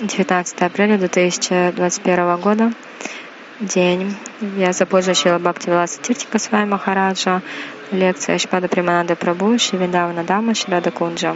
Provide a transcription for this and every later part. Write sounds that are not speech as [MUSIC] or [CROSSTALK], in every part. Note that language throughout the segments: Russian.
19 апреля 2021 года. День. Я запозже Шила Бхакти Виласа Тиртика с вами Махараджа. Лекция Шпада Приманада Прабhu, Шивидавана Дама, Шрада Кунджа.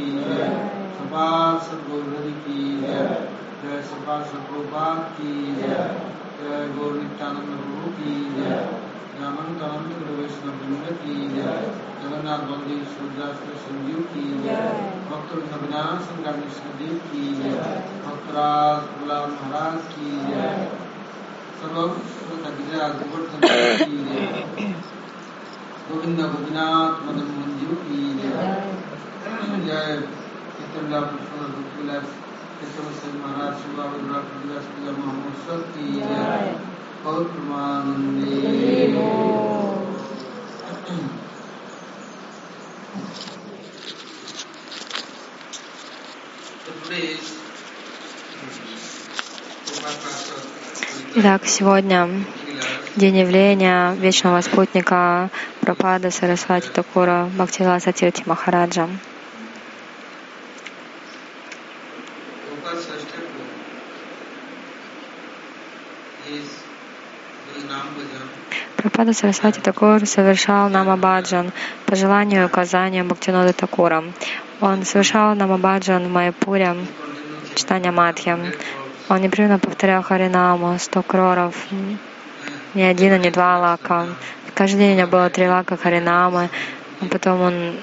की जय सपा सदगुरु की जय जय सपा सदगोपाल की जय जय गौर नित्यानंद प्रभु की जय गुरु वैष्णव वृंद की जय जगन्नाथ बलदेव सूर्यास्त संजीव की जय भक्त अविनाश संग्राम विष्णुदेव की जय भक्तराज गुलाम महाराज की जय गोविंद गोपीनाथ मदन मंजू की जय जय चित्रला पुष्प विलास केशव सिंह महाराज शिवा विलास पूजा महोत्सव की जय और प्रमानंदे Итак, сегодня день явления вечного спутника Пропада Сарасвати Такура Бхактивиласа Тирти Махараджа. Пропада Сарасвати Такур совершал Намабаджан по желанию и указанию Бхактинода Такура. Он совершал Намабаджан в Майпуре, читания Матхи. Он непрерывно повторял Харинаму, сто кроров, ни один, не два лака. Каждый день у него было три лака Харинамы. Потом он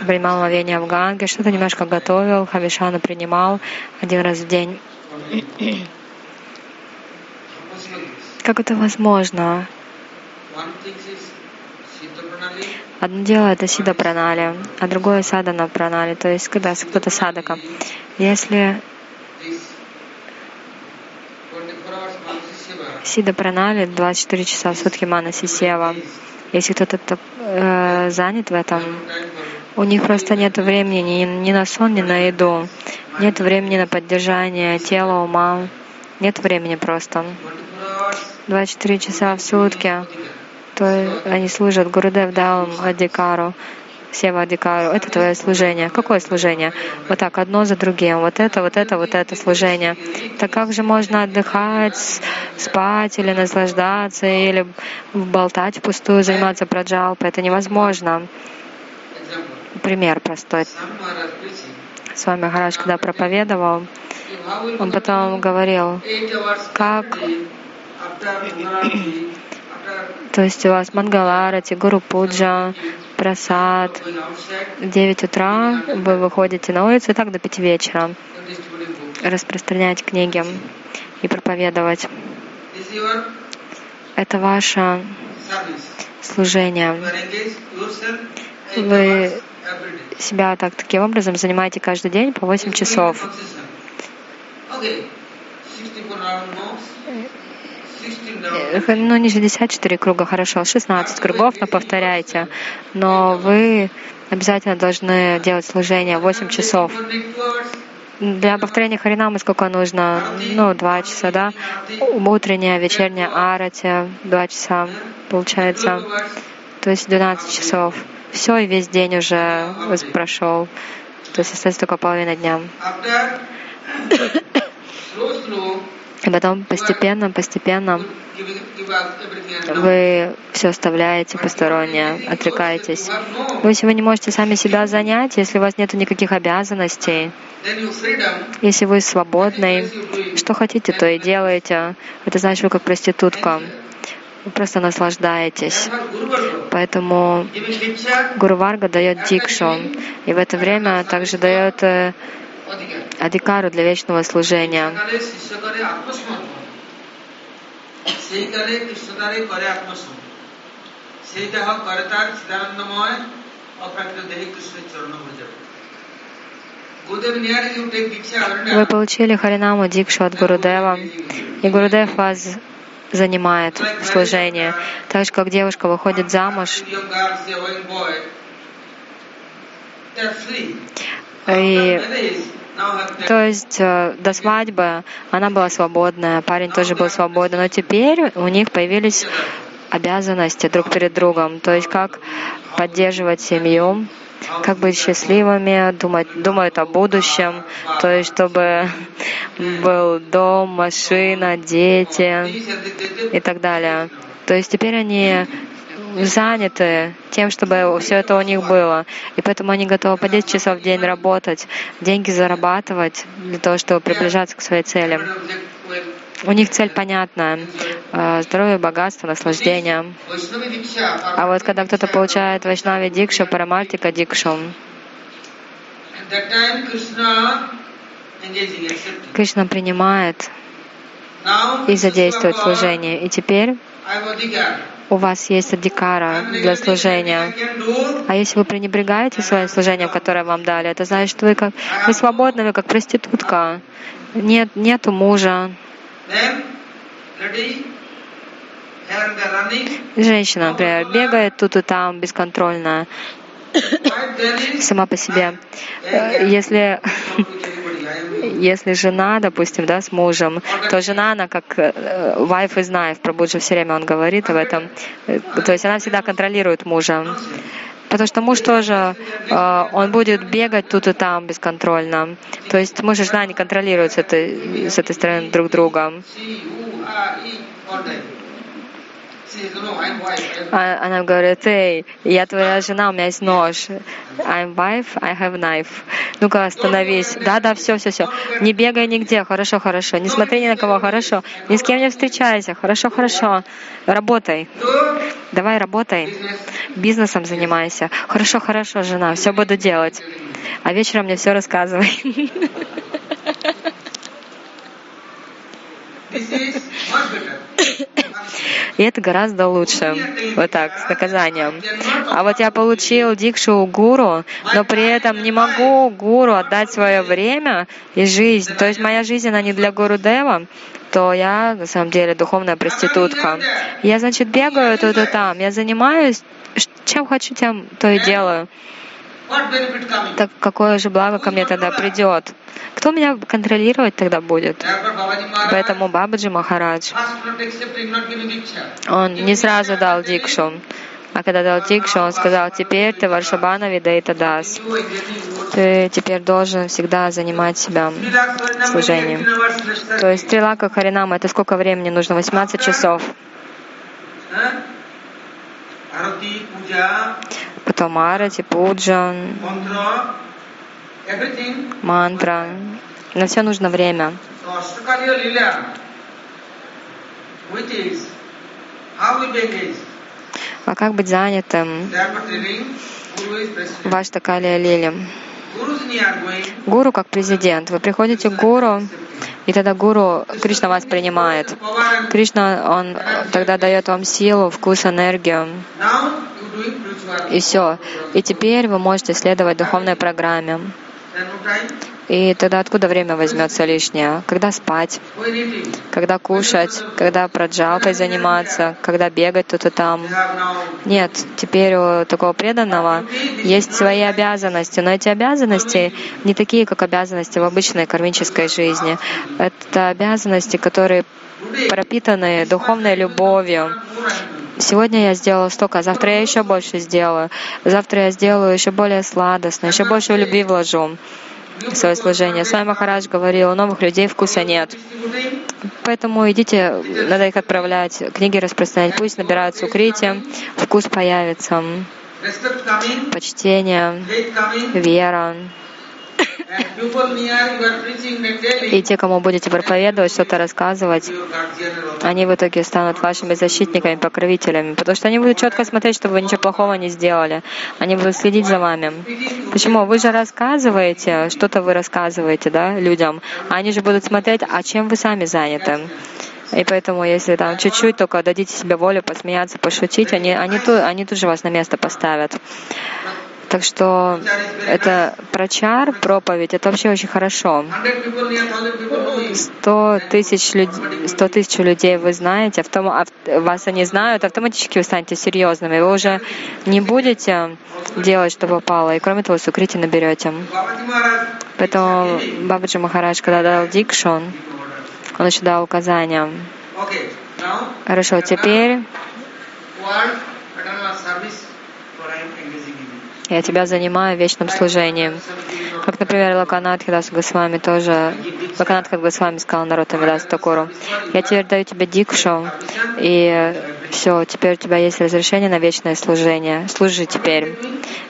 принимал ловение в Ганге, что-то немножко готовил, Хавишану принимал один раз в день. Как это возможно? Одно дело это сида пранали, а другое садана пранали, то есть когда кто-то садака. Если сида пранали 24 часа в сутки мана сисева, если кто-то э, занят в этом, у них просто нет времени ни, ни на сон, ни на еду, нет времени на поддержание тела, ума, нет времени просто. 24 часа в сутки, то они служат Гурудев дал Адикару, Сева Адикару. Это твое служение. Какое служение? Вот так, одно за другим. Вот это, вот это, вот это служение. Так как же можно отдыхать, спать или наслаждаться, или болтать впустую, заниматься праджалпой? Это невозможно. Пример простой. С вами Махарадж, когда проповедовал, он потом говорил, как то есть у вас Мангаларати, Гуру Пуджа, Прасад. В 9 утра вы выходите на улицу и так до 5 вечера распространять книги и проповедовать. Это ваше служение. Вы себя так таким образом занимаете каждый день по 8 часов. Ну, не 64 круга, хорошо, 16 кругов, но повторяйте. Но вы обязательно должны делать служение 8 часов. Для повторения Харинамы сколько нужно? Ну, два часа, да? Утренняя, вечерняя арати, два часа, получается. То есть 12 часов. Все, и весь день уже прошел. То есть остается только половина дня. [COUGHS] [COUGHS] И потом постепенно, постепенно вы все оставляете постороннее, отрекаетесь. Вы, не можете сами себя занять, если у вас нет никаких обязанностей, если вы свободны, что хотите, то и делаете. Это значит, вы как проститутка. Вы просто наслаждаетесь. Поэтому Гуру Варга дает дикшу. И в это время также дает э, адикару для вечного служения. Вы получили Харинаму Дикшу от Гурудева, и Гурудев вас занимает в служении. Так же, как девушка выходит замуж, и то есть э, до свадьбы она была свободная, парень тоже был свободный, но теперь у них появились обязанности друг перед другом, то есть как поддерживать семью, как быть счастливыми, думать, думают о будущем, то есть чтобы был дом, машина, дети и так далее. То есть теперь они заняты тем, чтобы все это у них было. И поэтому они готовы по 10 часов в день работать, деньги зарабатывать для того, чтобы приближаться к своей цели. У них цель понятная — здоровье, богатство, наслаждение. А вот когда кто-то получает Вайшнави Дикшу, Парамартика Дикшу, Кришна принимает и задействует служение. И теперь у вас есть адикара для служения. А если вы пренебрегаете своим служением, которое вам дали, это значит, что вы как вы свободны, вы как проститутка. Нет, нету мужа. Женщина, например, бегает тут и там бесконтрольно, сама по себе. Если если жена, допустим, да, с мужем, то жена, она как э, wife is knife, Прабуджа все время он говорит об этом. Э, то есть она всегда контролирует мужа. Потому что муж тоже, э, он будет бегать тут и там бесконтрольно. То есть муж и жена не контролируют с этой, с этой стороны друг друга. А, она говорит, эй, я твоя жена, у меня есть нож. I'm wife, I have knife. Ну-ка, остановись. Да-да, все, все, все. Не бегай нигде. Хорошо, хорошо. Не смотри ни на кого. Хорошо. Ни с кем не встречайся. Хорошо, хорошо. Работай. Давай работай. Бизнесом занимайся. Хорошо, хорошо, жена. Все буду делать. А вечером мне все рассказывай. This is much better. И это гораздо лучше, вот так, с наказанием. А вот я получил дикшу у гуру, но при этом не могу гуру отдать свое время и жизнь. То есть моя жизнь, она не для гуру Дева, то я на самом деле духовная проститутка. Я, значит, бегаю тут и там, я занимаюсь, чем хочу, тем то и делаю. Так какое же благо ко мне тогда придет? Кто меня контролировать тогда будет? Поэтому Бабаджи Махарадж, он не сразу дал дикшу. А когда дал дикшу, он сказал, теперь ты Варшабана Видаита Дас. Ты теперь должен всегда занимать себя служением. То есть три лака Харинама, это сколько времени нужно? 18 часов потом арати, пуджа, мантра. На все нужно время. А как быть занятым? Ваш Такалия Лили. Гуру как президент. Вы приходите к гуру, и тогда гуру, Кришна вас принимает. Кришна, он тогда дает вам силу, вкус, энергию. И все. И теперь вы можете следовать духовной программе. И тогда откуда время возьмется лишнее? Когда спать? Когда кушать? Когда проджалпой заниматься? Когда бегать тут и там? Нет, теперь у такого преданного есть свои обязанности, но эти обязанности не такие, как обязанности в обычной кармической жизни. Это обязанности, которые пропитаны духовной любовью. Сегодня я сделала столько, а завтра я еще больше сделаю. Завтра я сделаю еще более сладостно, еще больше любви вложу свое служение. С вами Махарадж говорил, у новых людей вкуса нет. Поэтому идите, надо их отправлять, книги распространять, пусть набираются укрытия, вкус появится, почтение, вера. И те, кому будете проповедовать, что-то рассказывать, они в итоге станут вашими защитниками, покровителями, потому что они будут четко смотреть, чтобы вы ничего плохого не сделали. Они будут следить за вами. Почему? Вы же рассказываете, что-то вы рассказываете, да, людям, они же будут смотреть, а чем вы сами заняты. И поэтому, если там чуть-чуть только дадите себе волю посмеяться, пошутить, они, они, тут, они тут же вас на место поставят. Так что это прочар, проповедь, это вообще очень хорошо. Сто тысяч, люд... Тысяч людей вы знаете, автом... вас они знают, автоматически вы станете серьезными. Вы уже не будете делать, что попало, и кроме того, сукрити наберете. Поэтому Бабаджи Махарадж, когда дал дикшу, он еще дал указания. Хорошо, теперь я тебя занимаю вечным служением. Как, например, Лаканат Хидас Госвами тоже, Лаканат Госвами сказал народу Мидас Такуру, я теперь даю тебе дикшу, и все, теперь у тебя есть разрешение на вечное служение. Служи теперь.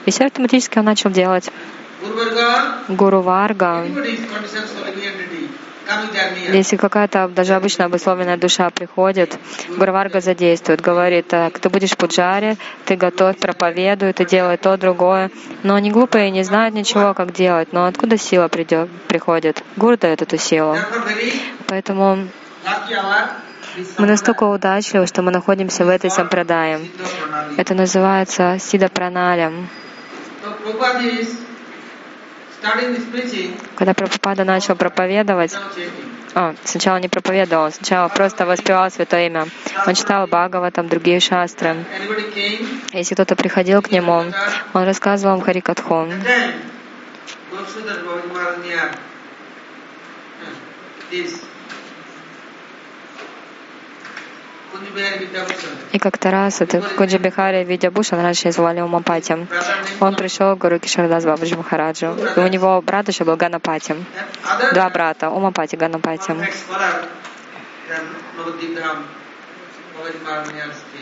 И все автоматически он начал делать. Гуру Варга, если какая-то даже обычная обусловленная душа приходит, Гурварга задействует, говорит, так, ты будешь пуджаре, ты готовь, проповедуй, ты делай то, другое. Но они глупые, не знают ничего, как делать. Но откуда сила придет, приходит? Гуру дает эту силу. Поэтому мы настолько удачливы, что мы находимся в этой сампрадае. Это называется Сида Праналям. Когда Прабхупада начал проповедовать, а, сначала не проповедовал, сначала просто воспевал Святое Имя. Он читал Бхагаватам, другие шастры. Если кто-то приходил к нему, он рассказывал им Харикатху. This и как-то раз это Кундж Бихари Видьябхушан, раньше звали Умапати, он пришел к Гоура Кишор дас Бабаджи Махараджу. И у него брат еще был Ганапати. Два брата, Умапати, Ганапати.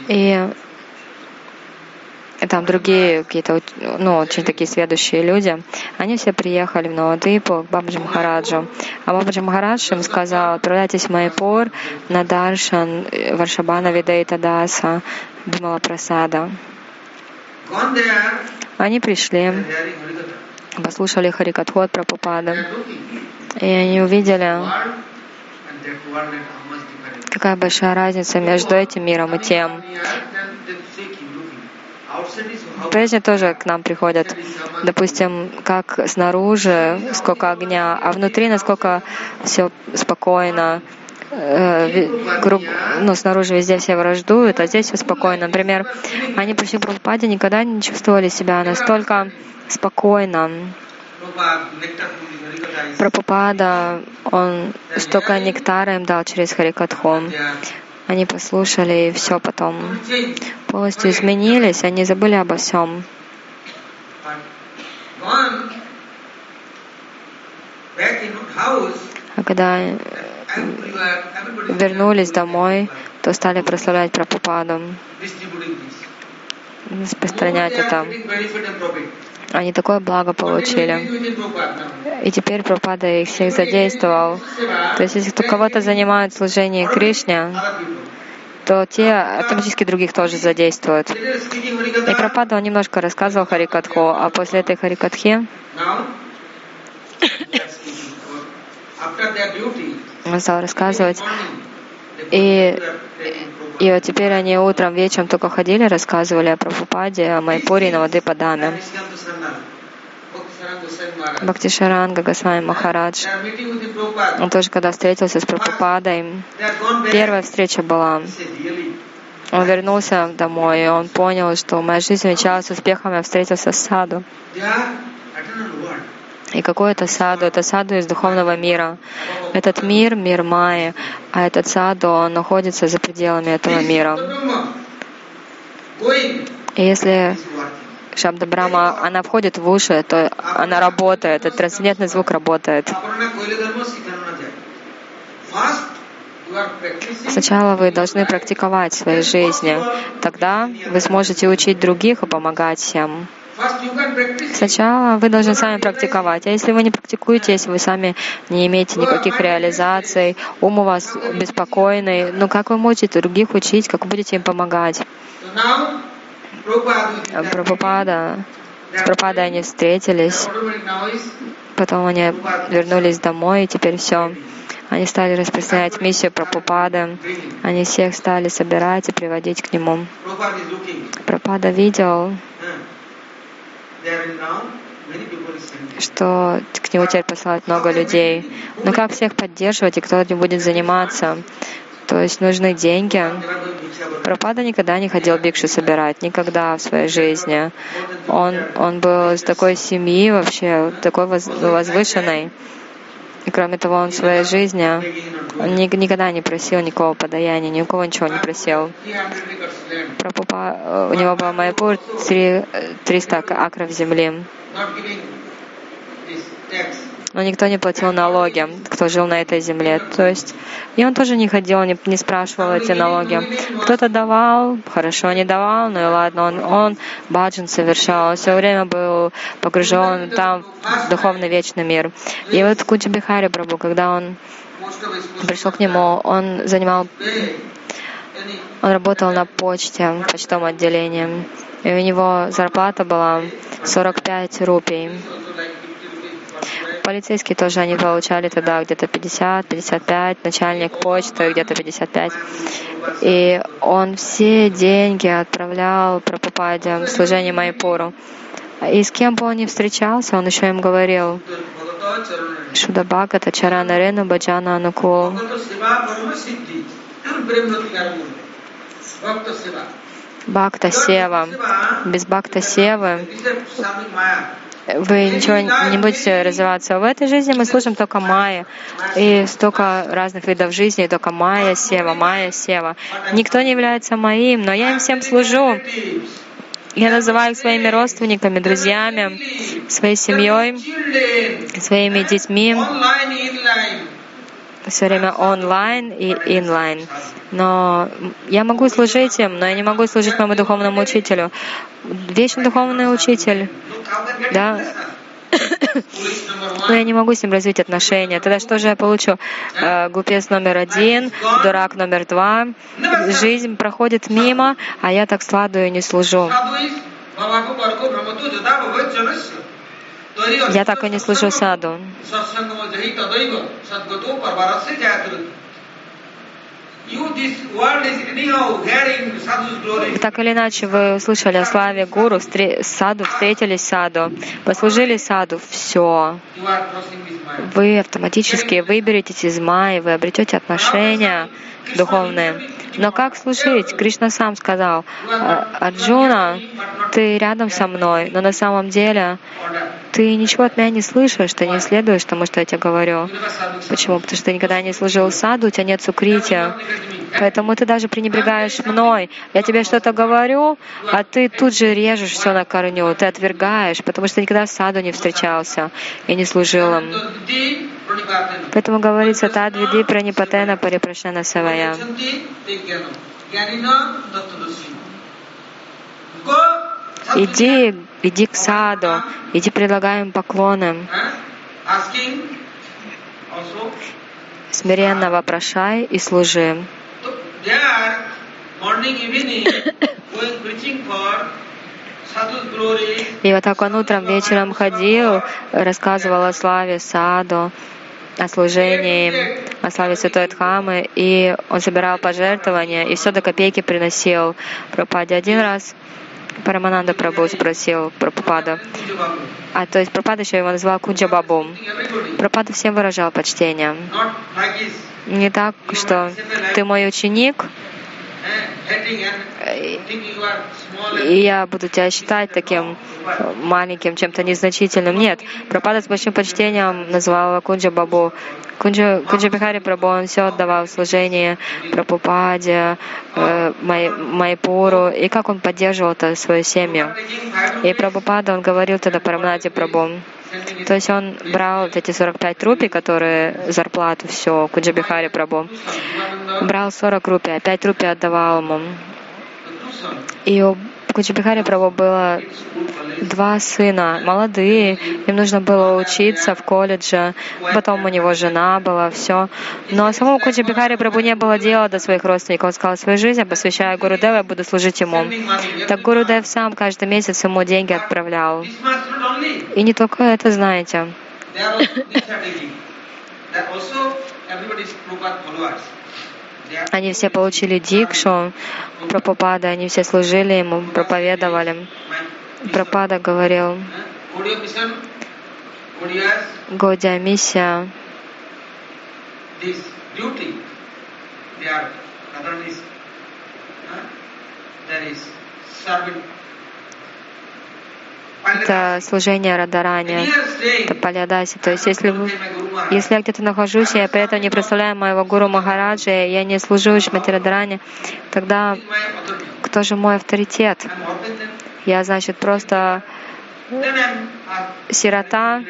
И и там другие какие-то, ну, очень такие следующие люди, они все приехали в Новодвипу к Бабаджи Махараджу. А Бабаджи Махарадж им сказал, отправляйтесь в Майпур на Даршан э, Варшабана Видейта Даса Бимала Прасада. Они пришли, послушали Харикатху от Прабхупады, и они увидели, какая большая разница между этим миром и тем. Прежде тоже к нам приходят, допустим, как снаружи, сколько огня, а внутри насколько все спокойно, э, ну, снаружи везде все враждуют, а здесь все спокойно. Например, они к Прабхупаде, никогда не чувствовали себя настолько спокойно. Прабхупада, он столько нектара им дал через Харикатху. Они послушали, и все потом полностью изменились, они забыли обо всем. А когда вернулись домой, то стали прославлять Прабхупаду, распространять это. Они такое благо получили. И теперь Пропада их всех задействовал. То есть, если кого-то занимают служение Кришне, то те автоматически других тоже задействуют. И Пропада он немножко рассказывал Харикатху, а после этой Харикатхи он стал рассказывать. И и вот теперь они утром, вечером только ходили, рассказывали о Прабхупаде, о Майпуре и Навадипадаме. Бхактишаранга Госвами Махарадж. Он тоже, когда встретился с Прабхупадой, первая встреча была. Он вернулся домой, и он понял, что моя жизнь началась с успехом, я встретился с Саду. И какой это саду? Это саду из духовного мира. Этот мир — мир Майи, а этот саду, он находится за пределами этого мира. И если Шабда Брама, она входит в уши, то она работает, этот трансцендентный звук работает. Сначала вы должны практиковать в своей жизни. Тогда вы сможете учить других и помогать всем. Сначала вы должны сами практиковать. А если вы не практикуете, если вы сами не имеете никаких реализаций, ум у вас беспокойный, ну как вы можете других учить, как вы будете им помогать? Прабхупада, с Прабхупадой они встретились, потом они вернулись домой, и теперь все. Они стали распространять миссию Прабхупады. Они всех стали собирать и приводить к нему. Прабхупада видел, что к нему теперь посылают много людей. Но как всех поддерживать и кто этим будет заниматься? То есть нужны деньги. Пропада никогда не ходил бикшу собирать, никогда в своей жизни. Он, он был из такой семьи вообще, такой возвышенной. И кроме того, он в своей жизни он никогда не просил никакого подаяния, ни у кого ничего не просил. Прабхупа, э, у него был Майпур 300 акров земли. Но никто не платил налоги, кто жил на этой земле. То есть, и он тоже не ходил, не, не спрашивал эти налоги. Кто-то давал, хорошо не давал, ну и ладно, он, он баджан совершал, все время был погружен там в духовный вечный мир. И вот Куджи Бихари Прабу, когда он пришел к нему, он занимал, он работал на почте, в почтовом отделении. И у него зарплата была 45 рупий. Полицейские тоже они получали тогда где-то 50, 55, начальник почты где-то 55. И он все деньги отправлял Прабхупаде в служение Майпуру. И с кем бы он ни встречался, он еще им говорил, Шуда Бхагата Чарана Рену Баджана Анукул. Бхакта Сева. Без Бхакта Севы вы ничего не будете развиваться. В этой жизни мы слушаем только майя. И столько разных видов жизни, только майя, сева, майя, сева. Никто не является моим, но я им всем служу. Я называю их своими родственниками, друзьями, своей семьей, своими детьми. Все время онлайн и инлайн. Но я могу служить им, но я не могу служить моему духовному учителю. Вечный духовный учитель, да, [COUGHS] но я не могу с ним развить отношения. Тогда что же я получу? Э, глупец номер один, дурак номер два. Жизнь проходит мимо, а я так сладую и не служу. Я так и не служу саду. Так или иначе, вы услышали о славе Гуру, саду, встретились саду, послужили саду, все. Вы автоматически выберетесь из Майи, вы обретете отношения духовные. Но как служить? Кришна сам сказал, «А, Арджуна, ты рядом со мной, но на самом деле ты ничего от меня не слышишь, ты не следуешь тому, что я тебе говорю. Почему? Потому что ты никогда не служил саду, у тебя нет сукрития. Поэтому ты даже пренебрегаешь мной. Я тебе что-то говорю, а ты тут же режешь все на корню, ты отвергаешь, потому что никогда саду не встречался и не служил им. Поэтому говорится, тадвиди пранипатена парипрашана савая. Иди, иди к саду, иди предлагаем поклоны. Смиренно вопрошай и служи. И вот так он утром, вечером ходил, рассказывал о славе саду, о служении, о славе Святой Дхамы, и он собирал пожертвования, и все до копейки приносил пропаде. Один раз Парамананда Прабhu спросил Прабхупада, а то есть Прабхупада еще его называл Кунджа Бабу. Прабхупада всем выражал почтение. Не так, что ты мой ученик, и я буду тебя считать таким маленьким, чем-то незначительным. Нет, Прабхупада с большим почтением назвал Кунджа Бабу. Кунджа, Кунджа Бихари Прабу, он все отдавал в служение Прабхупаде, э, Май, Майпуру, и как он поддерживал -то свою семью. И Прабхупада, он говорил тогда Парамнати Прабу, То есть он брал вот эти 45 рупий, которые зарплату, все, Куджабихари Прабу, брал 40 рупий, а 5 рупий отдавал ему. И у Кучабихари Прабу было два сына, молодые, им нужно было учиться в колледже, потом у него жена была, все. Но самому Кучабихари Прабу не было дела до своих родственников. Он сказал, свою жизнь я посвящаю Гурудеву, я буду служить ему. Так Гурудев сам каждый месяц ему деньги отправлял. И не только это знаете. Они все получили дикшу, Прабхупада, они все служили ему, проповедовали. Прабхупада говорил, Годия миссия, это служение Радарани, это Палядаси. То есть, если, вы, если я где-то нахожусь, и я при этом не представляю моего Гуру Махараджа, я не служу Шмати Радарани, тогда кто же мой авторитет? Я, значит, просто сирота,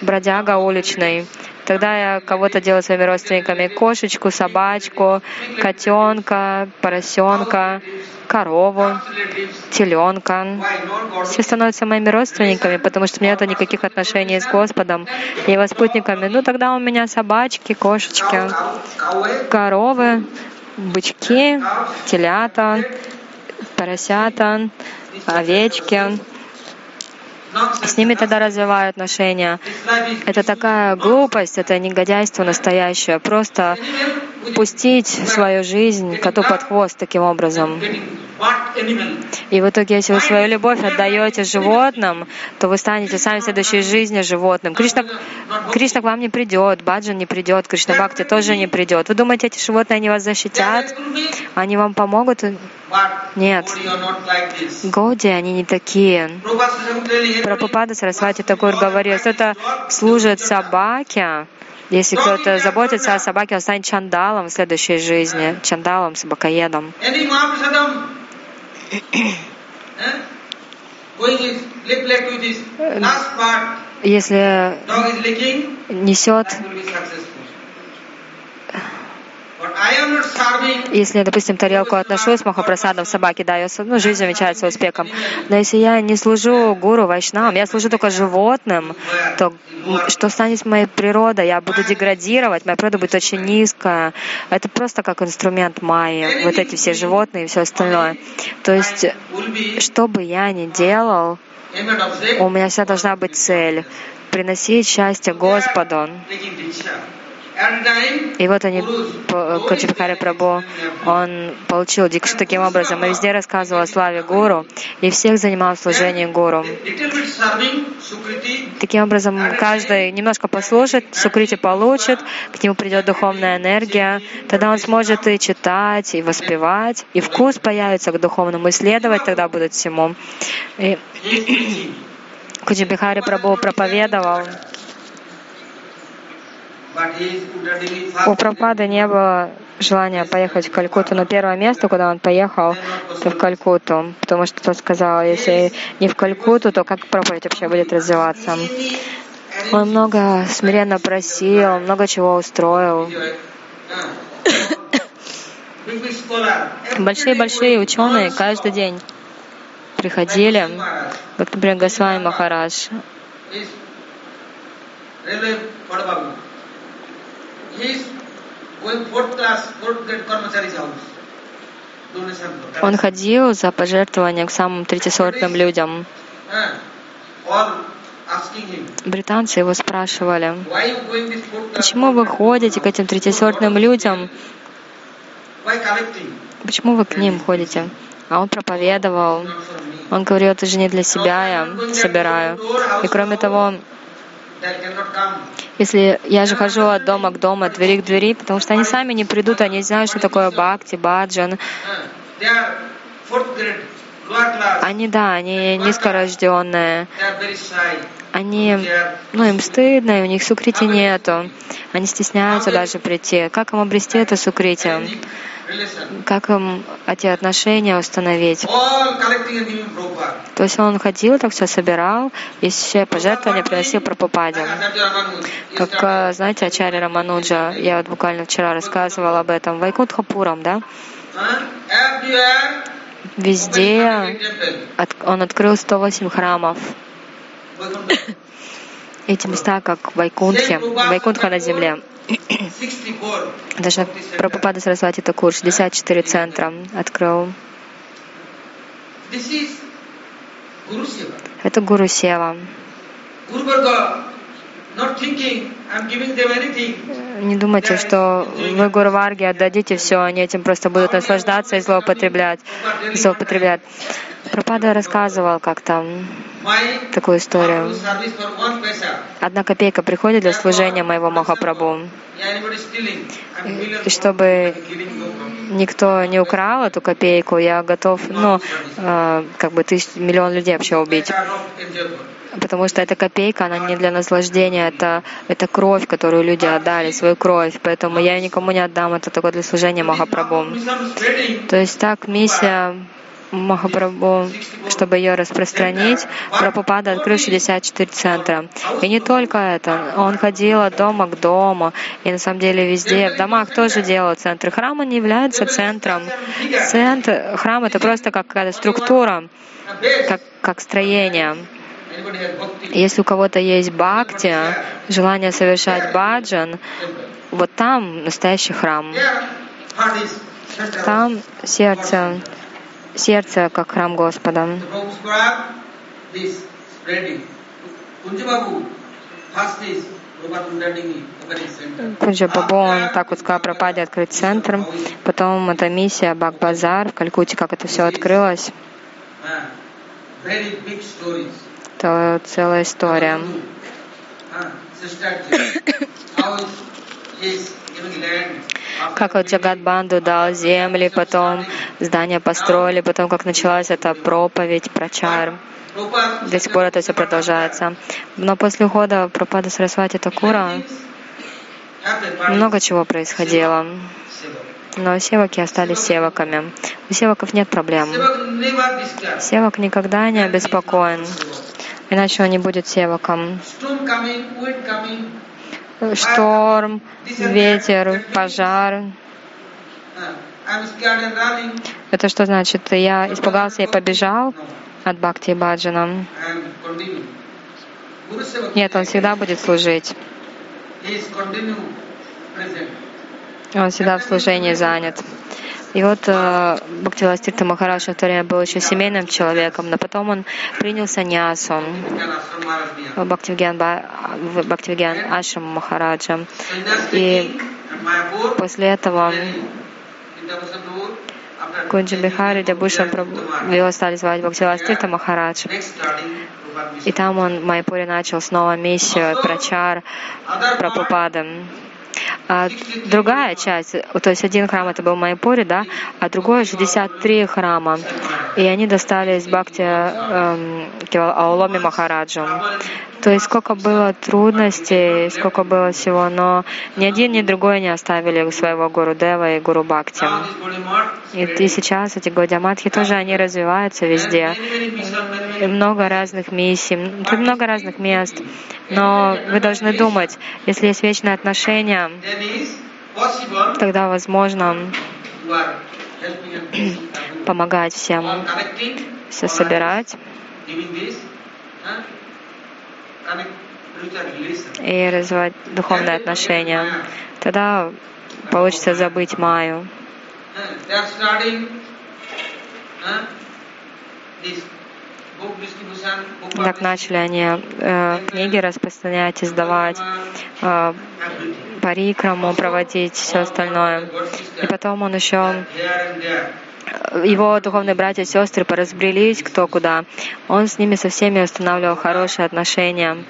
бродяга уличный. Тогда я кого-то делаю своими родственниками кошечку, собачку, котенка, поросенка, корову, теленка. Все становятся моими родственниками, потому что у меня нет никаких отношений с Господом и его спутниками. Ну тогда у меня собачки, кошечки, коровы, бычки, телята, поросята, овечки. С ними тогда развиваю отношения. Это такая глупость, это негодяйство настоящее. Просто пустить свою жизнь коту под хвост таким образом. И в итоге, если вы свою любовь отдаете животным, то вы станете сами в следующей жизни животным. Кришна, Кришна к вам не придет, Баджан не придет, Кришна Бхакти тоже не придет. Вы думаете, эти животные, они вас защитят? Они вам помогут? Нет. Годи, они не такие. Прабхупада Сарасвати Такур говорил, что это служит собаке, если кто-то заботится о собаке, он станет чандалом в следующей жизни, чандалом, собакоедом. Если несет если, допустим, тарелку отношу с махапрасадом собаке, да, ее ну, жизнь замечается успехом. Но если я не служу гуру, вайшнавам, я служу только животным, то что станет моей природой? Я буду деградировать, моя природа будет очень низкая. Это просто как инструмент майи, вот эти все животные и все остальное. То есть, что бы я ни делал, у меня вся должна быть цель приносить счастье Господу. И вот они, Качабхари Прабhu, он получил дикшу таким образом, и везде рассказывал о славе Гуру, и всех занимал в служении Гуру. Таким образом, каждый немножко послушает, Сукрити получит, к нему придет духовная энергия, тогда он сможет и читать, и воспевать, и вкус появится к духовному, исследовать тогда будет всему. И Куджибихари Прабhu проповедовал, у Прабхупады не было желания поехать в Калькутту, но первое место, куда он поехал, это в Калькутту, потому что тот сказал, если не в Калькутту, то как проповедь вообще будет развиваться? Он много смиренно просил, много чего устроил. [COUGHS] Большие-большие ученые каждый день приходили, как, например, Госвами Махарадж. Он ходил за пожертвованием к самым третьесортным людям. Британцы его спрашивали, почему вы ходите к этим третьесортным людям? Почему вы к ним ходите? А он проповедовал. Он говорил, это же не для себя я собираю. И кроме того, если я же хожу от дома к дому, от двери к двери, потому что они сами не придут, они знают, что такое бхакти, баджан. Они, да, они низкорожденные, они, ну, им стыдно, и у них сукрити нету. Они стесняются даже прийти. Как им обрести это сукрити? Как им эти отношения установить? То есть он ходил, так все собирал, и все пожертвования приносил Прабхупаде. Как, знаете, Ачарья Рамануджа, я вот буквально вчера рассказывала об этом, Вайкутхапурам, да? Everywhere, Везде он открыл 108 храмов. Эти места, как Вайкунтхи, Вайкунтха на земле. 64. Даже Прабхупада Сарасвати Такур 64 центра открыл. Это Гуру Сева. Не думайте, что вы Гуру Варге отдадите все, они этим просто будут наслаждаться и злоупотреблять. злоупотреблять. Прабхупада рассказывал как-то такую историю. Одна копейка приходит для служения моего Махапрабху. И чтобы никто не украл эту копейку, я готов, ну, э, как бы тысяч, миллион людей вообще убить. Потому что эта копейка, она не для наслаждения, это, это кровь, которую люди отдали, свою кровь. Поэтому я никому не отдам, это только для служения Махапрабху. То есть так миссия Махапрабху, чтобы ее распространить, Прабхупада открыл 64 центра. И не только это. Он ходил от дома к дому. И на самом деле везде, в домах тоже делал центры. Храм не является центром. Центр, храм это просто как какая-то структура, как, как строение. Если у кого-то есть бхакти, желание совершать баджан, вот там настоящий храм. Там сердце, сердце как храм Господа. Кунджа Бабу, он так вот сказал Пропаде открыть центр. Потом эта миссия Бак-Базар в Калькутте, как это все открылось. Ah. Это целая история. Ah, Как вот Джагат Банду дал земли, потом здания построили, потом как началась эта проповедь. Prabhupada До сих пор это все продолжается. Но после ухода Пропада Сарасвати Такура много чего происходило. Но севаки остались севаками. У севаков нет проблем. Севак никогда не обеспокоен, иначе он не будет севаком. Шторм, ветер, пожар. Это что значит? Я испугался и побежал No, от Бхакти Баджана. Нет, он всегда будет служить. Он всегда в служении занят. И вот э, Бхактивастирта Махарадж в то время был еще семейным человеком, но потом он принял саньясу в Бхактивигьян Ашрам Махараджа. И после этого Кунджи Бихари Дябушам Kumar, его стали звать Бхактивастирта Махарадж. И там он в Майпуре начал снова миссию прачар Прабхупады. А другая часть, то есть один храм это был в Майпуре, да, а другой 63 храма. И они достались Бхакти эм, Ауломе Махараджу. То есть сколько было трудностей, сколько было всего, но ни один, ни другой не оставили своего Гуру Дева и Гуру Бхакти. И, и сейчас эти Гаудиаматхи тоже, они развиваются везде. И много разных миссий, много разных мест. Но вы должны думать, если есть вечное отношение, possible тогда возможно помогать всем, все собирать и развивать духовные отношения. Тогда получится забыть Майю. Так начали они э, книги распространять, издавать, э, парикраму проводить, все остальное. И потом он еще there. его духовные братья и сестры поразбрелись кто куда. Он с ними со всеми устанавливал хорошие отношения,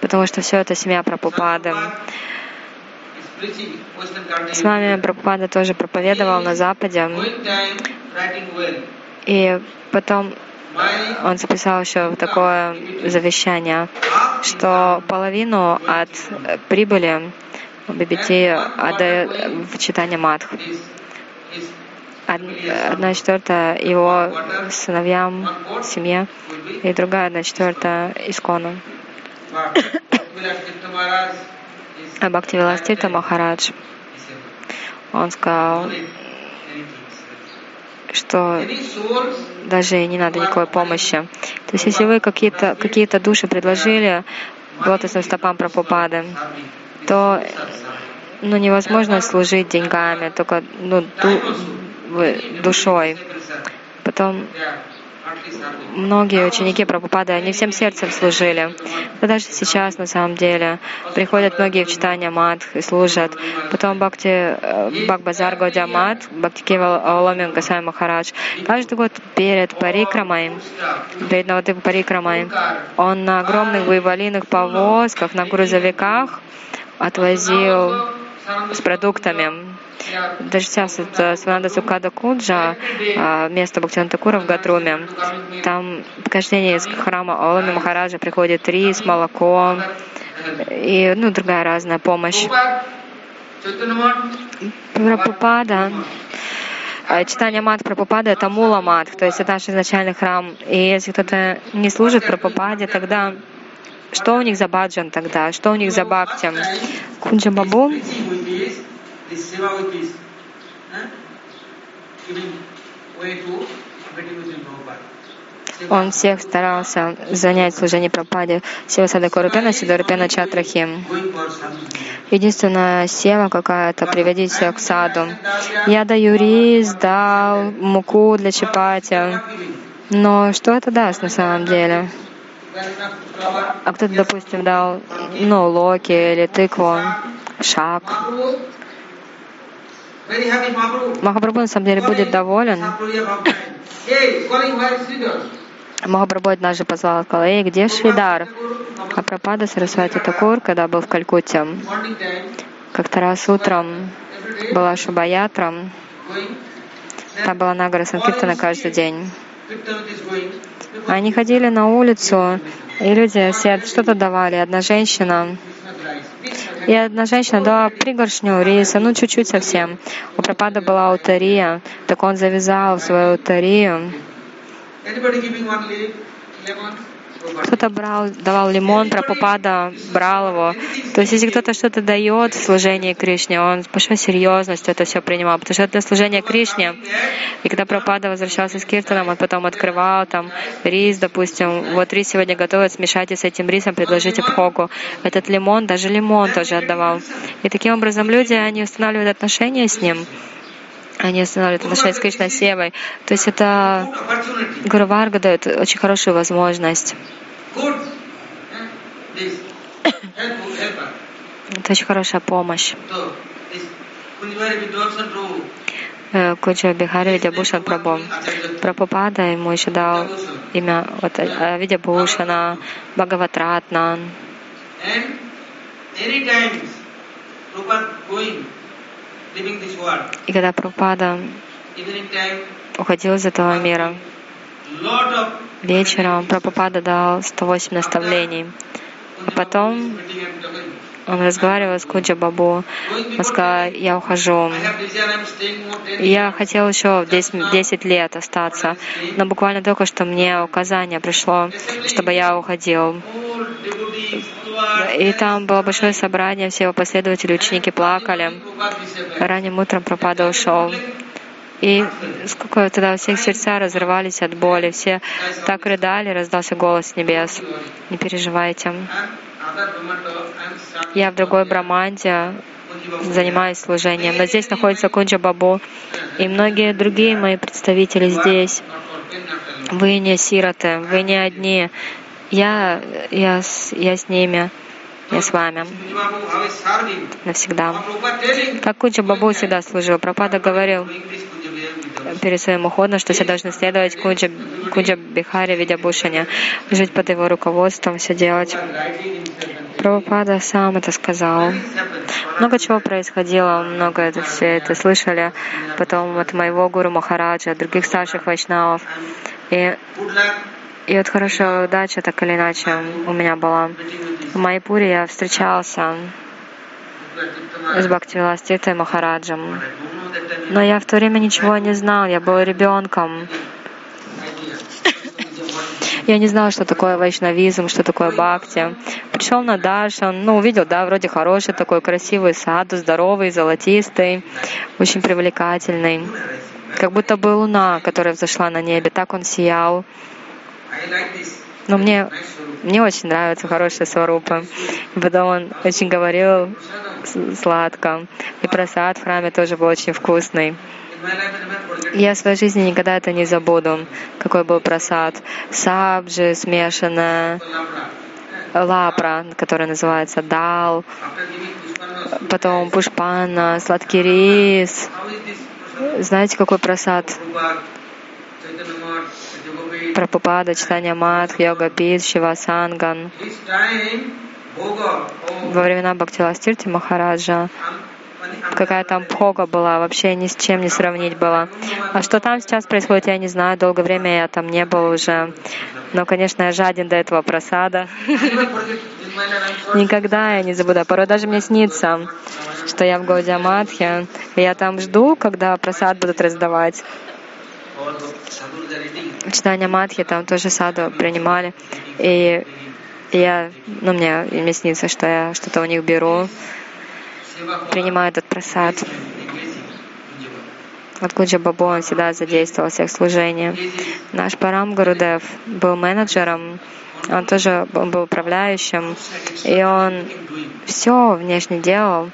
потому что все это семья Прабхупады. С вами Прабхупада тоже проповедовал на Западе. И потом он записал еще такое завещание, что половину от прибыли BBT отдает в читание Мадх. Одна четвертая его сыновьям, семье, и другая одна четвертая Искону. [COUGHS] А Бхакти Виластита Махарадж, он сказал, что даже не надо никакой помощи. То есть, если вы какие-то какие души предложили лотосным стопам Прабхупады, то ну, невозможно служить деньгами, только ну, ду, душой. Потом многие ученики Прабхупады, они всем сердцем служили. Но даже сейчас, на самом деле, приходят многие в читание Мадх и служат. Потом Бхакти, э, Бхакбазар Годя Мат, Бхакти Кевал Аоломин Гасай Махарадж, каждый год перед Парикрамой, перед Навадып Парикрамой, он на огромных вывалиных повозках, на грузовиках отвозил с продуктами даже сейчас это Свананда Сукада Куджа, а, место Бхактина Такура в Гадруме, там каждый из храма Олами Махараджа приходит рис, молоко и ну, другая разная помощь. Прабхупада, а, читание мат Прабхупада — это мула мат, то есть это наш изначальный храм. И если кто-то не служит Прабхупаде, тогда что у них за баджан тогда? Что у них за бхакти? Кунджа Бабу this seva with peace, giving way to Bhakti он всех старался занять служение Прабхупаде. Сева Садакурупена, Рупена, Сидарупена Чатрахи. Единственная сева какая-то приводить к саду. Я даю рис, дал муку для чапати. Но что это даст на самом деле? А кто-то, допустим, дал ну, локи или тыкву, шаг. Махапрабху на самом деле будет доволен. Махапрабху однажды позвал, сказал, «Эй, где Шридар?» А Прабхада Сарасвати Такур, когда был в Калькутте, как-то раз утром была Шубаятра, там была Нагара Санкиртана каждый день. Они ходили на улицу, и люди все что-то давали. Одна женщина и одна женщина дала пригоршню риса, ну чуть-чуть совсем. У Прабхада была аутария, так он завязал свою аутарию. Кто-то брал, давал лимон, Прабхупада брал его. То есть, если кто-то что-то дает в служении Кришне, он с большой серьезностью это все принимал, потому что это для служения Кришне. И когда Прабхупада возвращался с Киртаном, он потом открывал там рис, допустим, вот рис сегодня готовят, смешайте с этим рисом, предложите пхогу. Этот лимон, даже лимон тоже отдавал. И таким образом люди, они устанавливают отношения с ним они останавливают отношения с Кришной Севой. То есть это Гуру Варга дает очень хорошую возможность. Это очень хорошая помощь. Э, Куджа Бихари Видябушан Прабhu. Прабхупада ему еще дал имя вот, э, Видябушана, Бхагаватратна. И когда Прабхупада уходил из этого мира, вечером Прабхупада дал 108 наставлений. А потом он разговаривал с Куджа Бабу. Он сказал, я ухожу. Я хотел еще 10, 10 лет остаться, но буквально только что мне указание пришло, чтобы я уходил. И там было большое собрание, все его последователи, ученики плакали. Ранним утром Пропада ушел. И сколько тогда у всех сердца разрывались от боли, все так рыдали, раздался голос небес. Не переживайте. Я в другой Браманде занимаюсь служением, но здесь находится Кунджа Бабу и многие другие мои представители здесь. Вы не сироты, вы не одни. Я, я, я с ними, я с вами навсегда. Так Куджа Бабу всегда служил. Пропада говорил перед своим уходом, что все должны следовать Куджа, Куджа Бихаре Видябушане, жить под его руководством, все делать. Прабхупада сам это сказал. Много чего происходило, много это все это слышали. Потом от моего гуру Махараджа, от других старших вайшнавов. И, и вот хорошая удача, так или иначе, у меня была. В Майпуре я встречался с Бхактивиластитой Махараджем. Но я в то время ничего не знал, я был ребенком. Я не знал, что такое вайшнавизм, что такое бхакти. Пришел на даршан, ну, увидел, да, вроде хороший такой красивый саду, здоровый, золотистый, очень привлекательный. Как будто бы луна, которая взошла на небе, так он сиял. Но мне, мне очень нравятся хорошие сварупы. И потом он очень говорил сладко. И просад в храме тоже был очень вкусный. Я в своей жизни никогда это не забуду, какой был просад. Сабджи смешанная, лапра, которая называется дал, потом пушпана, сладкий рис. Знаете, какой просад? Прабхупада, читание Мадх, йога Пит, Шивасанган. Во времена Бхактиластирти Махараджа какая там пхога была, вообще ни с чем не сравнить было. А что там сейчас происходит, я не знаю, долгое время я там не был уже. Но, конечно, я жаден до этого просада. [LAUGHS] Никогда я не забуду. Порой даже мне снится, что я в Гаудиаматхе, и я там жду, когда просад будут раздавать. Читание Матхи там тоже саду принимали. И я, ну, мне, мне снится, что я что-то у них беру, принимаю этот просад. Вот Куджа Бабу, он всегда задействовал всех служения. Наш Парам Гурудев был менеджером, он тоже был управляющим, и он все внешне делал.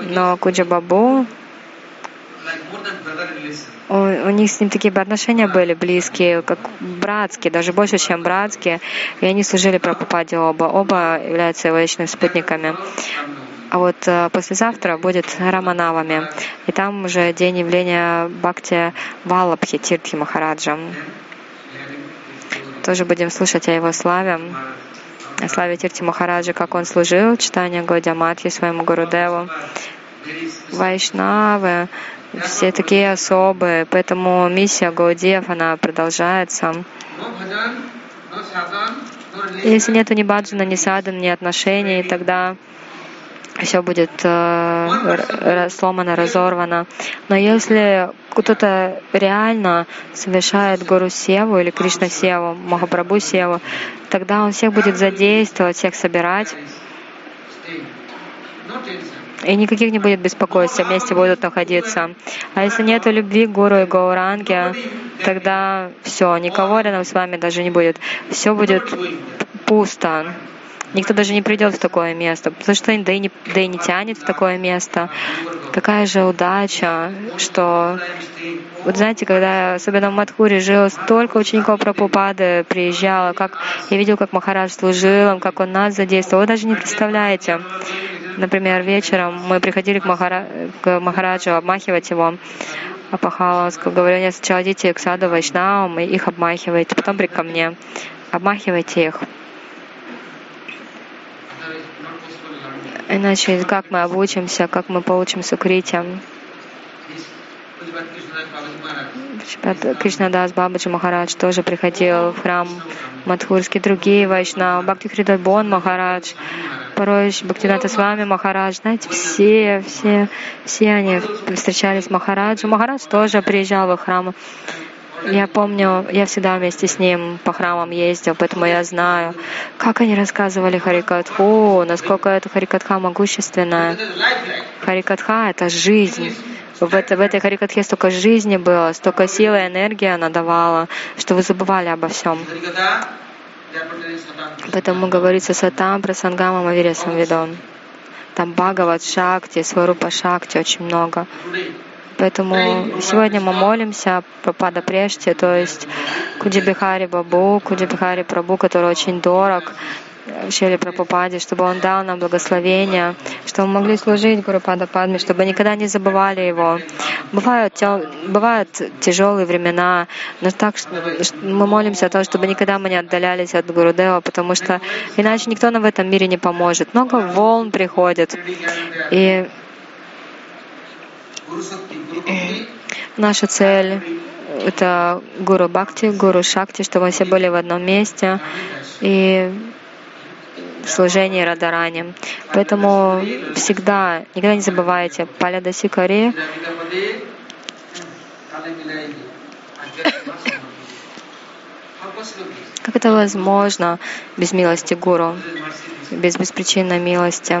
Но Куджа Бабу, у, у них с ним такие отношения были близкие, как братские, даже больше, чем братские. И они служили Прабхупаде оба. Оба являются его личными спутниками. А вот э, послезавтра будет Раманавами. И там уже день явления Бхакти Валабхи Тиртхи Махараджа. Тоже будем слушать о его славе. О славе Тирти Махараджа, как он служил, читание Годиаматхи своему Гурудеву. Вайшнавы, все такие особые, поэтому миссия Гаудиев, она продолжается. Если нет ни баджана, ни садана, ни отношений, тогда все будет э, сломано, разорвано. Но если кто-то реально совершает Гуру Севу или Кришна Севу, Махапрабху Севу, тогда он всех будет задействовать, всех собирать. И никаких не будет беспокойств, все вместе будут находиться. А если нет любви к Гуру и Гауранге, тогда все, никого рядом с вами даже не будет. Все будет пусто. Никто даже не придет в такое место, потому что да и, не, да и не тянет в такое место. Какая же удача, что... Вот знаете, когда особенно в Мадхуре жил, столько учеников Прабхупады приезжало, как я видел, как Махарадж служил, как он нас задействовал. Вы даже не представляете. Например, вечером мы приходили к, Махара... к Махараджу обмахивать его. Апахала, говорю, нет, сначала идите к саду Вайшнавам и их обмахивайте, потом при ко мне. Обмахивайте их. Иначе как мы обучимся, как мы получим сукритием? Кришнадас Бабаджи Махарадж тоже приходил в храм Мадхурский, другие вайшнавы, Бхакти Хридабон Махарадж, порой Бхактината с вами Махарадж, знаете, все, все, все они встречались с Махараджем. Махарадж тоже приезжал в храм я помню, я всегда вместе с ним по храмам ездил, поэтому я знаю, как они рассказывали Харикатху, насколько эта Харикатха могущественная. Харикатха — это жизнь. В, это, в этой Харикатхе столько жизни было, столько силы и энергии она давала, что вы забывали обо всем. Поэтому говорится Сатам, Прасангамам, Авиресам Видон. Там Бхагават, Шакти, Сварупа Шакти очень много. Поэтому сегодня мы молимся по Пада Преште, то есть Куджибихари Бабу, Куджибихари Прабу, который очень дорог, Шили Прабхупаде, чтобы он дал нам благословение, чтобы мы могли служить Гуру Пада Падме, чтобы никогда не забывали его. Бывают, бывают тяжелые времена, но так мы молимся о том, чтобы никогда мы не отдалялись от Гурудева, потому что иначе никто нам в этом мире не поможет. Много волн приходит, и наша цель — это Гуру Бхакти, Гуру Шакти, чтобы мы все были в одном месте и служении Радарани. Поэтому всегда, никогда не забывайте, Паля Даси Каре, Vidapade, Kale Milayi, Adhyatma Samadhi. How possible is it? как это возможно без милости Гуру, без беспричинной милости?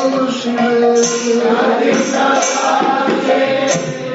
Shiva. Shiva.